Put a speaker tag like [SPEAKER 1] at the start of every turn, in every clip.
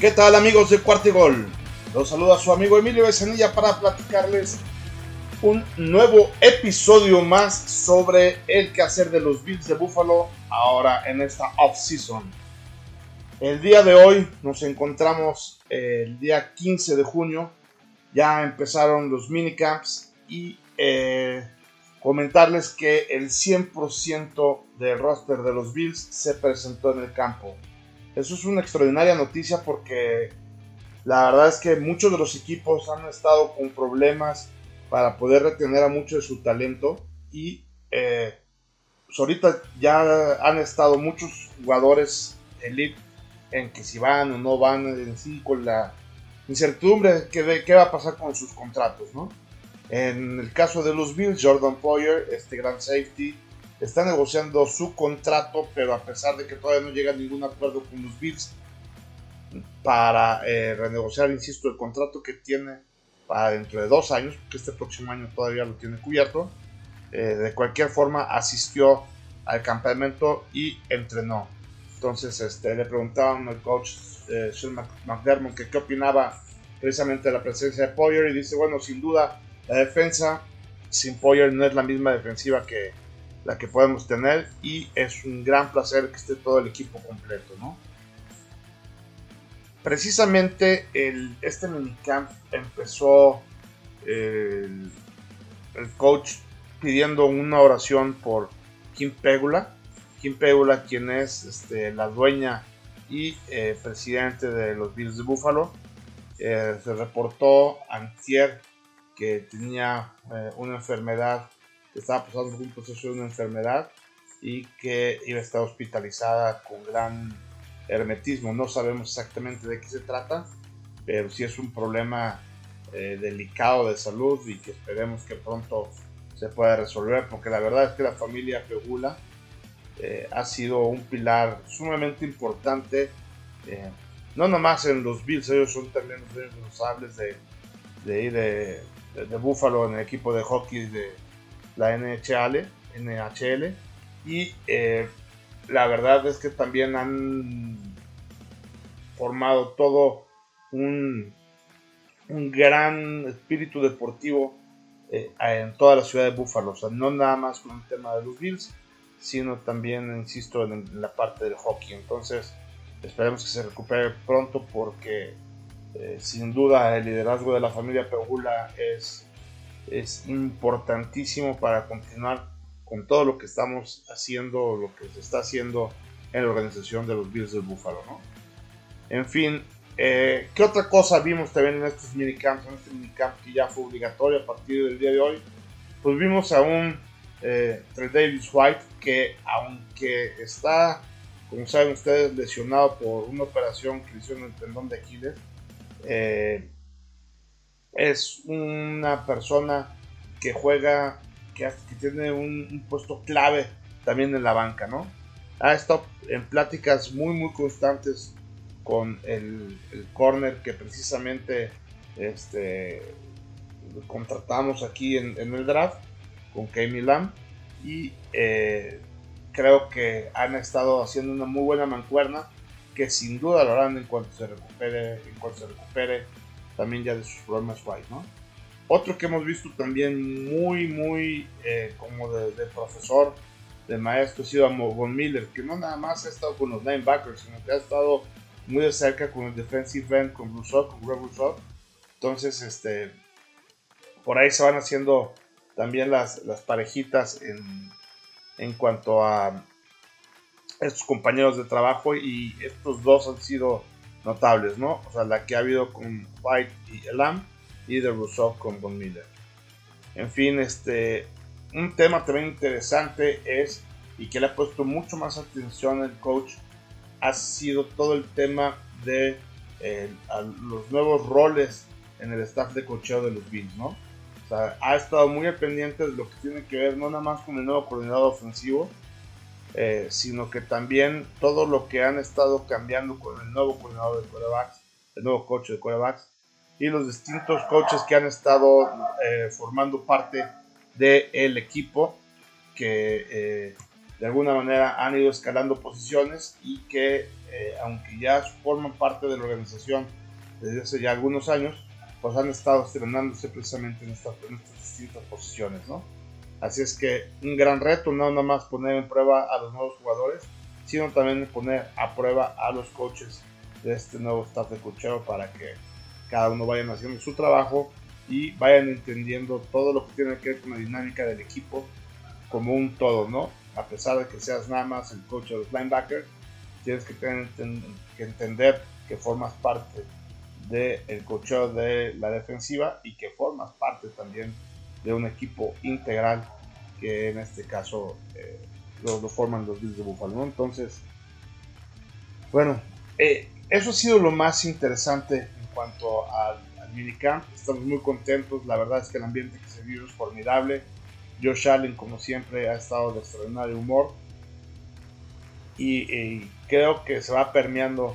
[SPEAKER 1] ¿Qué tal amigos de Cuartigol? Los saluda su amigo Emilio Becenilla para platicarles un nuevo episodio más sobre el quehacer de los Bills de Buffalo ahora en esta off-season. El día de hoy nos encontramos el día 15 de junio, ya empezaron los minicamps y eh, comentarles que el 100% del roster de los Bills se presentó en el campo. Eso es una extraordinaria noticia porque la verdad es que muchos de los equipos han estado con problemas para poder retener a mucho de su talento y eh, pues ahorita ya han estado muchos jugadores elite en que si van o no van en sí con la incertidumbre de qué va a pasar con sus contratos, ¿no? En el caso de los Bills, Jordan Poyer, este gran safety, está negociando su contrato, pero a pesar de que todavía no llega a ningún acuerdo con los Bills para eh, renegociar, insisto, el contrato que tiene para dentro de dos años, porque este próximo año todavía lo tiene cubierto, eh, de cualquier forma asistió al campamento y entrenó. Entonces este, le preguntaban al coach eh, Sean McDermott que qué opinaba precisamente de la presencia de Poyer y dice, bueno, sin duda la defensa sin Poyer no es la misma defensiva que la que podemos tener y es un gran placer que esté todo el equipo completo, ¿no? Precisamente el, este minicamp empezó el, coach pidiendo una oración por Kim Pegula. Kim Pegula, quien es este, la dueña y eh, presidente de los Bills de Buffalo, eh, se reportó antier que tenía eh, una enfermedad que estaba pasando por un proceso de una enfermedad y que iba a estar hospitalizada con gran hermetismo. No sabemos exactamente de qué se trata, pero sí es un problema eh, delicado de salud y que esperemos que pronto se pueda resolver, porque la verdad es que la familia Pegula eh, ha sido un pilar sumamente importante, eh, no nomás en los Bills, ellos son también los responsables de, de, de, de, de Buffalo en el equipo de hockey de la NHL, NHL y eh, la verdad es que también han formado todo un, un gran espíritu deportivo eh, en toda la ciudad de Buffalo, o sea, no nada más con el tema de los Bills, sino también, insisto, en, la parte del hockey. Entonces, esperemos que se recupere pronto porque eh, sin duda el liderazgo de la familia Pegula es es importantísimo para continuar con todo lo que estamos haciendo, lo que se está haciendo en la organización de los Bills del Buffalo, ¿no? En fin, eh, ¿qué otra cosa vimos también en estos minicamps, en este minicamp que ya fue obligatorio a partir del día de hoy? Pues vimos a un eh, Davis White que aunque está, como saben ustedes, lesionado por una operación que hizo en el tendón de Aquiles, eh, es una persona que juega, que, tiene un, puesto clave también en la banca, ¿no? Ha estado en pláticas muy, muy constantes con el, corner que precisamente este, contratamos aquí en, el draft, con Kami Lam, y eh, creo que han estado haciendo una muy buena mancuerna que sin duda lo harán en cuanto se recupere, en cuanto se recupere también ya de sus problemas White, ¿no? Otro que hemos visto también muy, muy eh, como de, profesor, de maestro, ha sido Von Miller, que no nada más ha estado con los linebackers, sino que ha estado muy de cerca con el defensive end, con Rousseau, con Greg Rousseau. Entonces, este, por ahí se van haciendo también las, las parejitas en, en cuanto a estos compañeros de trabajo y estos dos han sido notables, ¿no? O sea, la que ha habido con White y Elam y de Rousseau con Von Miller. En fin, este, un tema también interesante es, y que le ha puesto mucho más atención el coach, ha sido todo el tema de eh, los nuevos roles en el staff de cocheo de los Bills, ¿no? O sea, ha estado muy al pendiente de lo que tiene que ver no nada más con el nuevo coordinador ofensivo, eh, sino que también todo lo que han estado cambiando con el nuevo coordinador de quarterbacks, el nuevo coach de quarterbacks y los distintos coaches que han estado eh, formando parte del equipo que eh, de alguna manera han ido escalando posiciones y que aunque ya forman parte de la organización desde hace ya algunos años, pues han estado estrenándose precisamente en, estas distintas posiciones, ¿no? Así es que un gran reto, no nada más poner en prueba a los nuevos jugadores, sino también poner a prueba a los coaches de este nuevo staff de cocheo para que cada uno vayan haciendo su trabajo y vayan entendiendo todo lo que tiene que ver con la dinámica del equipo como un todo, ¿no? A pesar de que seas nada más el coach de los linebackers, tienes que, tener, que entender que formas parte del cocheo de la defensiva y que formas parte también de un equipo integral que en este caso eh, lo, forman los Bills de Buffalo. Entonces, bueno, eh, eso ha sido lo más interesante en cuanto al, al, minicamp. Estamos muy contentos, la verdad es que el ambiente que se vive es formidable. Josh Allen, como siempre, ha estado de extraordinario humor. Y, creo que se va permeando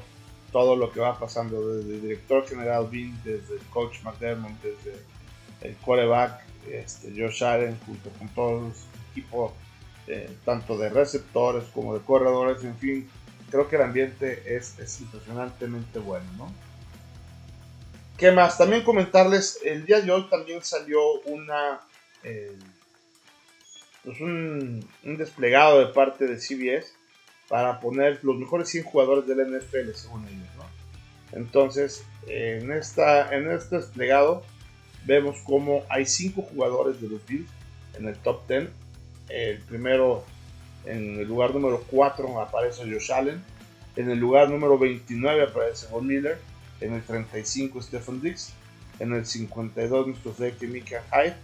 [SPEAKER 1] todo lo que va pasando desde el director general Bean, desde el coach McDermott, desde el quarterback este, Josh Allen, junto con todo su equipo, eh, tanto de receptores como de corredores, en fin, creo que el ambiente es, impresionantemente bueno, ¿no? ¿Qué más? También comentarles, el día de hoy también salió una, eh, pues un, desplegado de parte de CBS para poner los mejores 100 jugadores del NFL, según ellos. Entonces, en, esta, en este desplegado vemos como hay 5 jugadores de los Bills en el top 10. El primero, en el lugar número 4 aparece Josh Allen. En el lugar número 29 aparece Von Miller. En el 35 Stephen Dix. En el 52 nuestro safety Mika Hyde.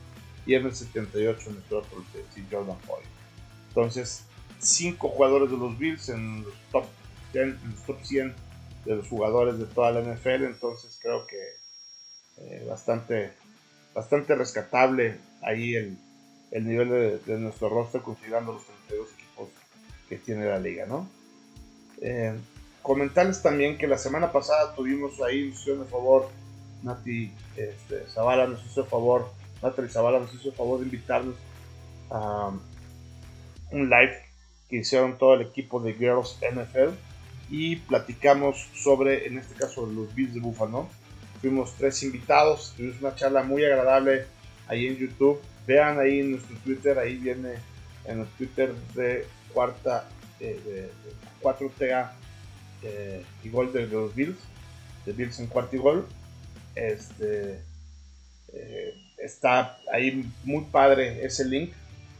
[SPEAKER 1] Y en el 78 nuestro otro Jordan Boyd. Entonces, 5 jugadores de los Bills en los top 10, en los top 100 de los jugadores de toda la NFL. Entonces creo que eh, bastante, bastante rescatable ahí el, el nivel de, nuestro roster considerando los 32 equipos que tiene la liga, ¿no? Eh, comentarles también que la semana pasada tuvimos ahí, nos hizo favor, Nati este, Zavala nos hizo el favor, Natalie Zavala nos hizo el favor de invitarnos a un live que hicieron todo el equipo de Girls NFL y platicamos sobre, en este caso, los Bills de Buffalo. Fuimos tres invitados, tuvimos una charla muy agradable ahí en YouTube. Vean ahí en nuestro Twitter, ahí viene en el Twitter de cuarta, eh, de, 4TA eh, y gol de los Bills, de Bills en cuarto y gol. Este, eh, está ahí muy padre ese link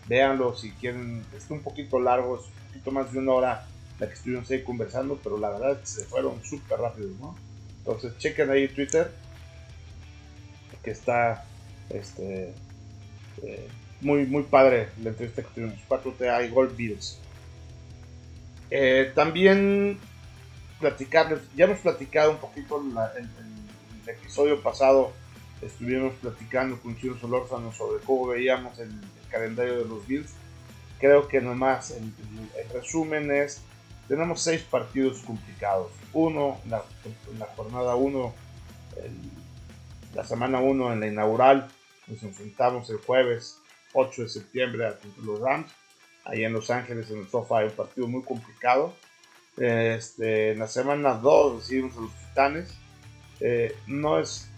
[SPEAKER 1] véanlo si quieren. Está un poquito largo, es un poquito más de una hora la que estuvimos ahí conversando, pero la verdad es que se fueron súper rápidos, ¿no? Entonces chequen ahí Twitter, que está este, eh, muy, muy padre la entrevista que tuvimos, 4TA y Gold Bills. Eh, también platicarles, ya hemos platicado un poquito en el, episodio pasado, estuvimos platicando con Chino Solórzano sobre cómo veíamos el, calendario de los Bills. Creo que nomás el, el, resumen es, tenemos seis partidos complicados. Uno, la, la jornada 1, la semana 1 en la inaugural, nos enfrentamos el jueves 8 de septiembre a los Rams, ahí en Los Ángeles, en el sofá, un partido muy complicado. Este, en la semana 2 recibimos a los Titanes. Eh, no es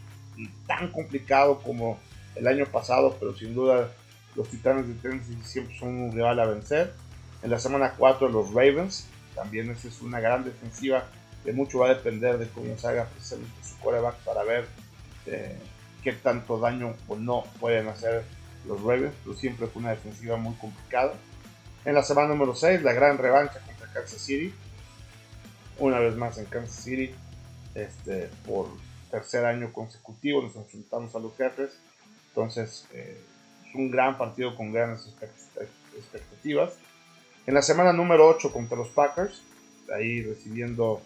[SPEAKER 1] tan complicado como el año pasado, pero sin duda los Titanes de Tennessee siempre son un rival a vencer. En la semana 4 los Ravens, también esa es una gran defensiva que mucho va a depender de cómo se haga precisamente su coreback para ver eh, qué tanto daño o no pueden hacer los Ravens, pero siempre fue una defensiva muy complicada. En la semana número 6, la gran revancha contra Kansas City. Una vez más en Kansas City, este, por tercer año consecutivo nos enfrentamos a los jefes. Entonces, eh, un gran partido con grandes expectativas. En la semana número 8 contra los Packers, ahí recibiendo,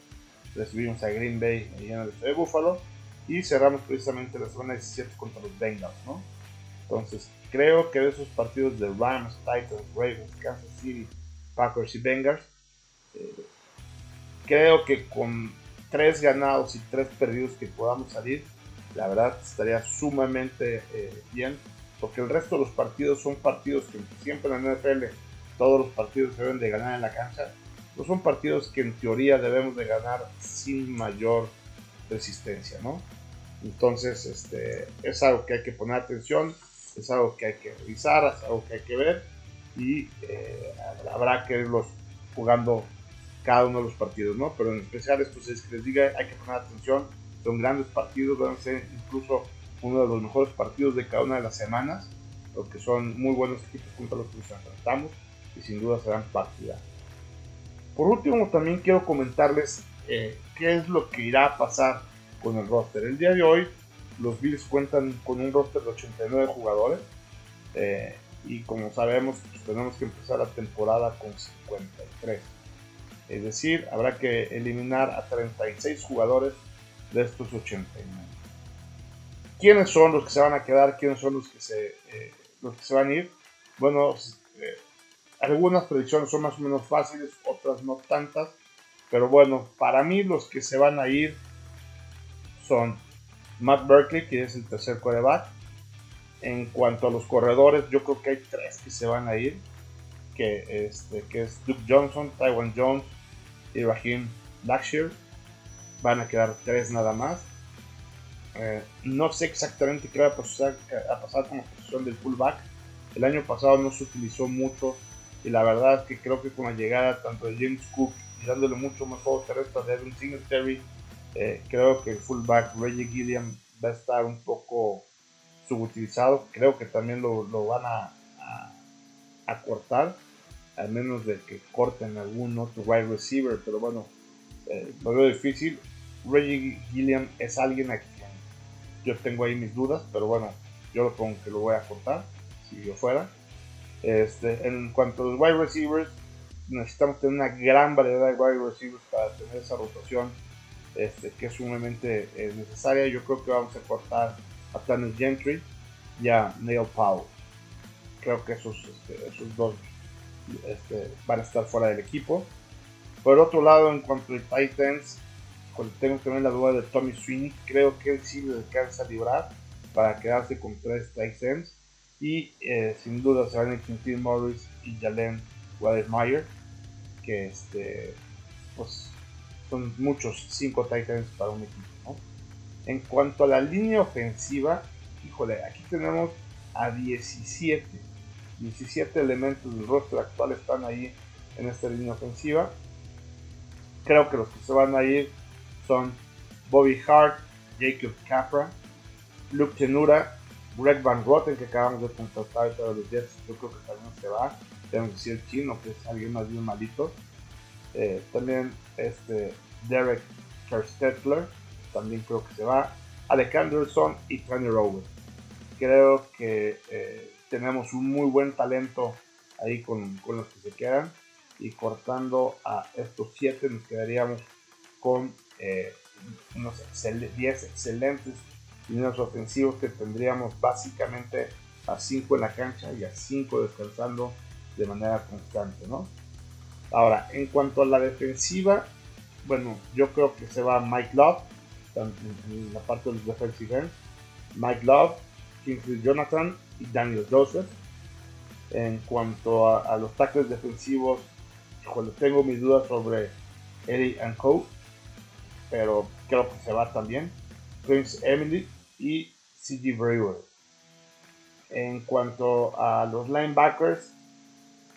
[SPEAKER 1] recibimos a Green Bay en el de Buffalo. Y cerramos precisamente la semana 17 contra los Bengals, ¿no? Entonces, creo que de esos partidos de Rams, Titans, Ravens, Kansas City, Packers y Bengals, eh, creo que con tres ganados y tres perdidos que podamos salir, la verdad estaría sumamente eh, bien porque el resto de los partidos son partidos que siempre en la NFL todos los partidos se deben de ganar en la cancha, no son partidos que en teoría debemos de ganar sin mayor resistencia, ¿no? Entonces, este, es algo que hay que poner atención, es algo que hay que revisar, es algo que hay que ver y eh, habrá que irlos jugando cada uno de los partidos, ¿no? Pero en especial estos seis que les diga, hay que poner atención, son grandes partidos, van a ser incluso uno de los mejores partidos de cada una de las semanas, porque son muy buenos equipos contra los que nos enfrentamos y sin duda serán partida. Por último, también quiero comentarles eh, qué es lo que irá a pasar con el roster. El día de hoy, los Bills cuentan con un roster de 89 jugadores. Eh, y como sabemos, pues, tenemos que empezar la temporada con 53. Es decir, habrá que eliminar a 36 jugadores de estos 89. ¿Quiénes son los que se van a quedar? ¿Quiénes son los que se, eh, los que se van a ir? Bueno, eh, algunas predicciones son más o menos fáciles, otras no tantas. Pero bueno, para mí los que se van a ir son Matt Berkeley, que es el tercer quarterback. En cuanto a los corredores, yo creo que hay tres que se van a ir. Que, este, que es Duke Johnson, Taiwan Jones y Raheem Blackshear. Van a quedar tres nada más. Eh, no sé exactamente qué va a pasar, a pasar con la posición del fullback. El año pasado no se utilizó mucho y la verdad es que creo que con la llegada tanto de James Cook y dándole mucho más juego terrestre a Devin Singletary, eh, creo que el fullback Reggie Gilliam va a estar un poco subutilizado. Creo que también lo, van a, a, cortar, al menos de que corten algún otro wide receiver. Pero bueno, eh, lo veo difícil. Reggie Gilliam es alguien a quien yo tengo ahí mis dudas, pero bueno, yo lo pongo que lo voy a cortar si yo fuera. Este, en cuanto a los wide receivers, necesitamos tener una gran variedad de wide receivers para tener esa rotación este, que es sumamente eh, necesaria. Yo creo que vamos a cortar a Planet Gentry y a Neil Powell. Creo que esos, este, esos dos este, van a estar fuera del equipo. Por otro lado, en cuanto a Titans, tengo también la duda de Tommy Sweeney. Creo que él sí le alcanza a librar para quedarse con tres Titans. Y eh, sin duda se van a Morris y Jalen Wademeyer. Que este, pues son muchos 5 Titans para un equipo. En cuanto a la línea ofensiva, híjole, aquí tenemos a 17. 17 elementos del roster actual están ahí en esta línea ofensiva. Creo que los que se van a ir son Bobby Hart, Jacob Capra, Luke Tenura, Greg Van Rotten, que acabamos de contratar de los Jets. Yo creo que también se va. Tenemos que decir chino, que es alguien más bien malito. Eh, también este, Derek Kerstetler, también creo que se va. Alec Anderson y Tony Rowe. Creo que eh, tenemos un muy buen talento ahí con, los que se quedan. Y cortando a estos siete nos quedaríamos con eh, unos 10 excelentes líneas ofensivos que tendríamos básicamente a 5 en la cancha y a 5 descansando de manera constante, ¿no? Ahora, en cuanto a la defensiva, bueno, yo creo que se va Mike Love, en, la parte de los defensive ends. Mike Love, Kingsley Jonathan y Daniel Joseph. En cuanto a, los tackles defensivos, híjole, tengo mis dudas sobre Eddie and Cole, pero creo que se va también. Prince Emily y CG Brewer. En cuanto a los linebackers,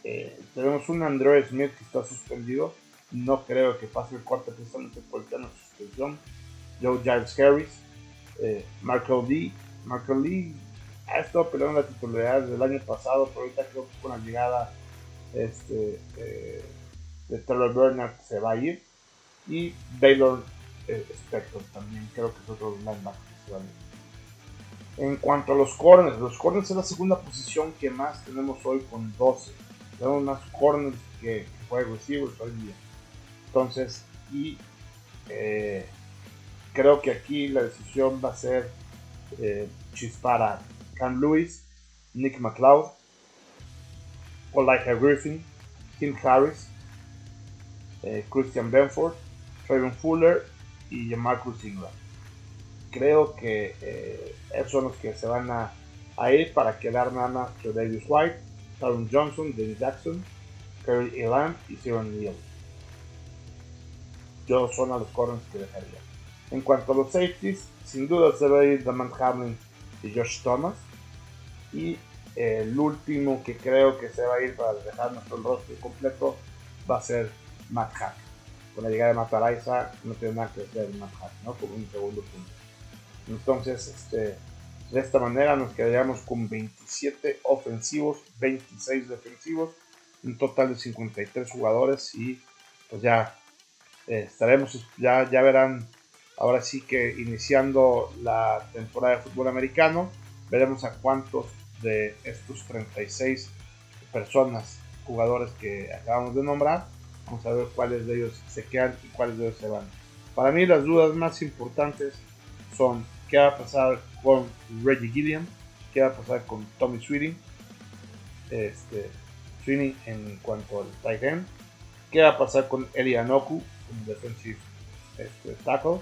[SPEAKER 1] eh, tenemos un Andrew Smith que está suspendido. No creo que pase el corte precisamente por el tema de suspensión. Joe Giles Harris, eh, Marco Lee. Marco Lee ha estado peleando la titularidad desde el año pasado, pero ahorita creo que con la llegada este, eh, de Taylor Bernard se va a ir. Y Baylor eh, Spector también, creo que es otro linebacker que se va a ir. En cuanto a los corners, los corners es la segunda posición que más tenemos hoy con 12. Tenemos más corners que, wide receivers hoy día. Entonces, y eh, creo que aquí la decisión va a ser eh, chispar a Cam Lewis, Nick McLeod, Olaika Griffin, Tim Harris, eh, Christian Benford, Trayvon Fuller y Marcus Ingram. Creo que eh, son los que se van a, ir para quedar nada más que Davis White, Taron Johnson, Dennis Jackson, Kerry Elam y Cyril Neal. Yo son a los corners que dejaría. En cuanto a los safeties, sin duda se va a ir Damon Hamlin y Josh Thomas. Y el último que creo que se va a ir para dejar nuestro roster completo va a ser Matt Hack. Con la llegada de Matt Araiza no tiene nada que hacer Matt Hack, ¿no? Como un segundo punto. Entonces, este, de esta manera nos quedaríamos con 27 ofensivos, 26 defensivos, un total de 53 jugadores y pues ya eh, estaremos, ya, ya verán, ahora sí que iniciando la temporada de fútbol americano, veremos a cuántos de estos 36 personas, jugadores que acabamos de nombrar, vamos a ver cuáles de ellos se quedan y cuáles de ellos se van. Para mí las dudas más importantes son qué va a pasar con Reggie Gilliam, qué va a pasar con Tommy Sweeney, este, Sweeney en cuanto al tight end, qué va a pasar con Eli Anoku como defensive este, tackle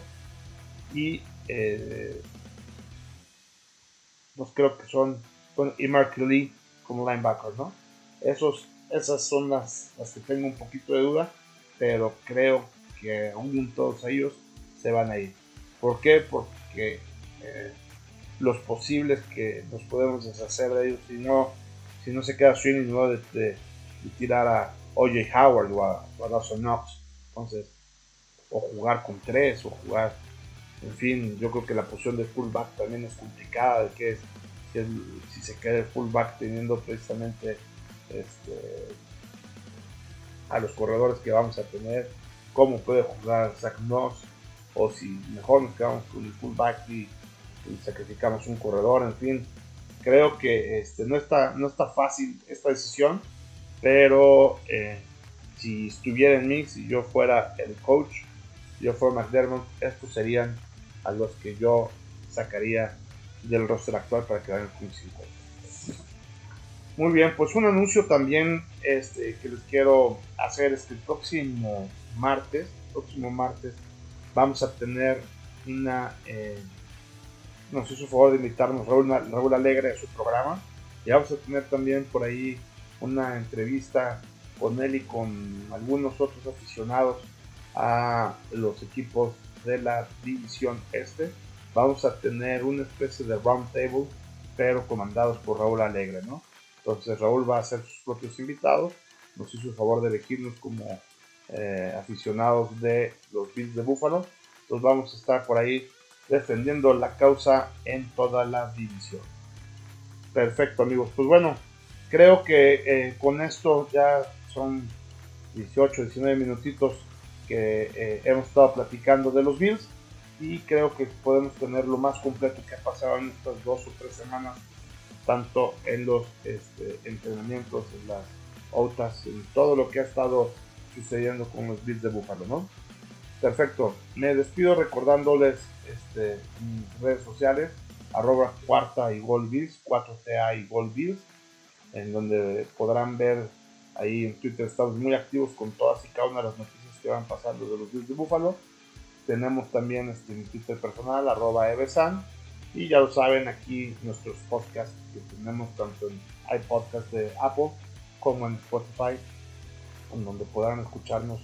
[SPEAKER 1] y eh, pues creo que son y Mark Lee como linebacker, ¿no? Esos, esas son las, las que tengo un poquito de duda, pero creo que aún todos ellos se van a ir. ¿Por qué? Porque eh, los posibles que nos podemos deshacer de ellos si no, si no se queda Sweeney ¿no? de, de, tirar a O.J. Howard o a, Dawson Knox. Entonces, o jugar con tres, o jugar. En fin, yo creo que la posición de fullback también es complicada, de que es si se queda el fullback teniendo precisamente este, a los corredores que vamos a tener, cómo puede jugar Zach Moss, o si mejor nos quedamos con el fullback y, sacrificamos un corredor, en fin. Creo que este, no, está, no está fácil esta decisión, pero eh, si estuviera en mí, si yo fuera el coach, yo fuera McDermott, estos serían a los que yo sacaría del roster actual para que vayan con 50. Muy bien, pues un anuncio también este, que les quiero hacer es que el próximo martes, próximo martes, vamos a tener una, eh, nos hizo favor de invitarnos Raúl, Raúl Alegre a su programa. Y vamos a tener también por ahí una entrevista con él y con algunos otros aficionados a los equipos de la división este. Vamos a tener una especie de round table, pero comandados por Raúl Alegre, ¿no? Entonces Raúl va a ser sus propios invitados, nos hizo el favor de elegirnos como eh, aficionados de los Bills de Buffalo, entonces vamos a estar por ahí defendiendo la causa en toda la división. Perfecto amigos, pues bueno, creo que eh, con esto ya son 18, 19 minutitos que eh, hemos estado platicando de los Bills y creo que podemos tener lo más completo que ha pasado en estas dos o tres semanas, tanto en los este, entrenamientos, en las OTAs, en todo lo que ha estado sucediendo con los Bills de Buffalo, ¿no? Perfecto, me despido recordándoles este, mis redes sociales, arroba cuarta y gol Bills, 4TA y gol Bills, en donde podrán ver ahí en Twitter estamos muy activos con todas y cada una de las noticias que van pasando de los Bills de Buffalo tenemos también este, mi Twitter personal, arroba evesan. Y ya lo saben, aquí nuestros podcasts que tenemos tanto en iPodcast de Apple como en Spotify, en donde podrán escucharnos.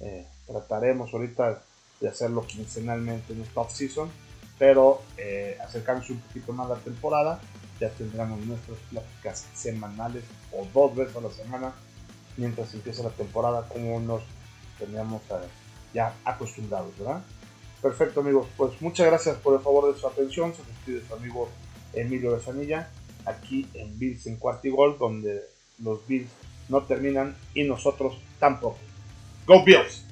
[SPEAKER 1] Eh, trataremos ahorita de hacerlo quincenalmente en esta off-season, pero eh, acercándose un poquito más a la temporada, ya tendremos nuestras pláticas semanales o dos veces a la semana mientras empieza la temporada, como nos teníamos a ya acostumbrados, ¿verdad? Perfecto, amigos. Pues muchas gracias por el favor de su atención. Se despide su amigo Emilio Besanilla, aquí en Bills en Cuartigol, donde los Bills no terminan y nosotros tampoco. ¡Go Bills!